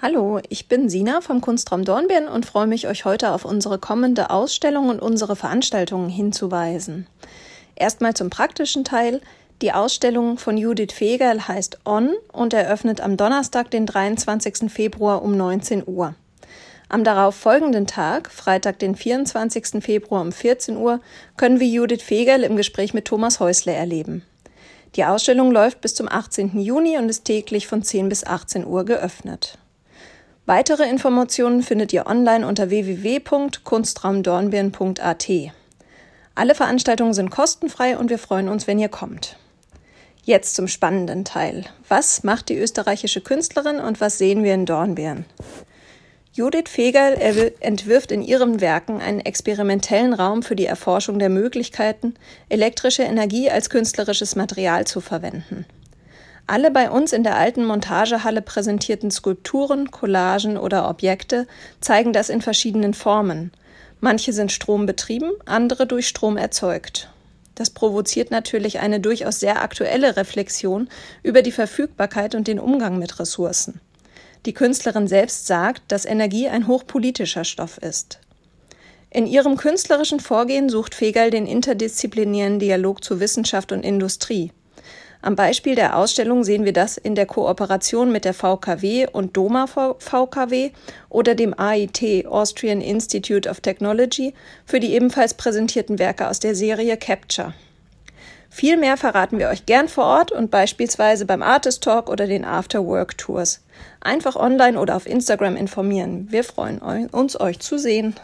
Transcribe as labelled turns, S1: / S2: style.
S1: Hallo, ich bin Sina vom Kunstraum Dornbirn und freue mich, euch heute auf unsere kommende Ausstellung und unsere Veranstaltungen hinzuweisen. Erstmal zum praktischen Teil. Die Ausstellung von Judith Fegerl heißt On und eröffnet am Donnerstag, den 23. Februar um 19 Uhr. Am darauf folgenden Tag, Freitag, den 24. Februar um 14 Uhr, können wir Judith Fegerl im Gespräch mit Thomas Häusle erleben. Die Ausstellung läuft bis zum 18. Juni und ist täglich von 10 bis 18 Uhr geöffnet. Weitere Informationen findet ihr online unter www.kunstraumdornbirn.at. Alle Veranstaltungen sind kostenfrei und wir freuen uns, wenn ihr kommt. Jetzt zum spannenden Teil. Was macht die österreichische Künstlerin und was sehen wir in Dornbirn? Judith Fegerl entwirft in ihren Werken einen experimentellen Raum für die Erforschung der Möglichkeiten, elektrische Energie als künstlerisches Material zu verwenden. Alle bei uns in der alten Montagehalle präsentierten Skulpturen, Collagen oder Objekte zeigen das in verschiedenen Formen. Manche sind strombetrieben, andere durch Strom erzeugt. Das provoziert natürlich eine durchaus sehr aktuelle Reflexion über die Verfügbarkeit und den Umgang mit Ressourcen. Die Künstlerin selbst sagt, dass Energie ein hochpolitischer Stoff ist. In ihrem künstlerischen Vorgehen sucht Fegel den interdisziplinären Dialog zu Wissenschaft und Industrie. Am Beispiel der Ausstellung sehen wir das in der Kooperation mit der VKW und Doma VKW oder dem AIT Austrian Institute of Technology für die ebenfalls präsentierten Werke aus der Serie Capture. Viel mehr verraten wir euch gern vor Ort und beispielsweise beim Artist Talk oder den After Work Tours. Einfach online oder auf Instagram informieren. Wir freuen uns, euch zu sehen.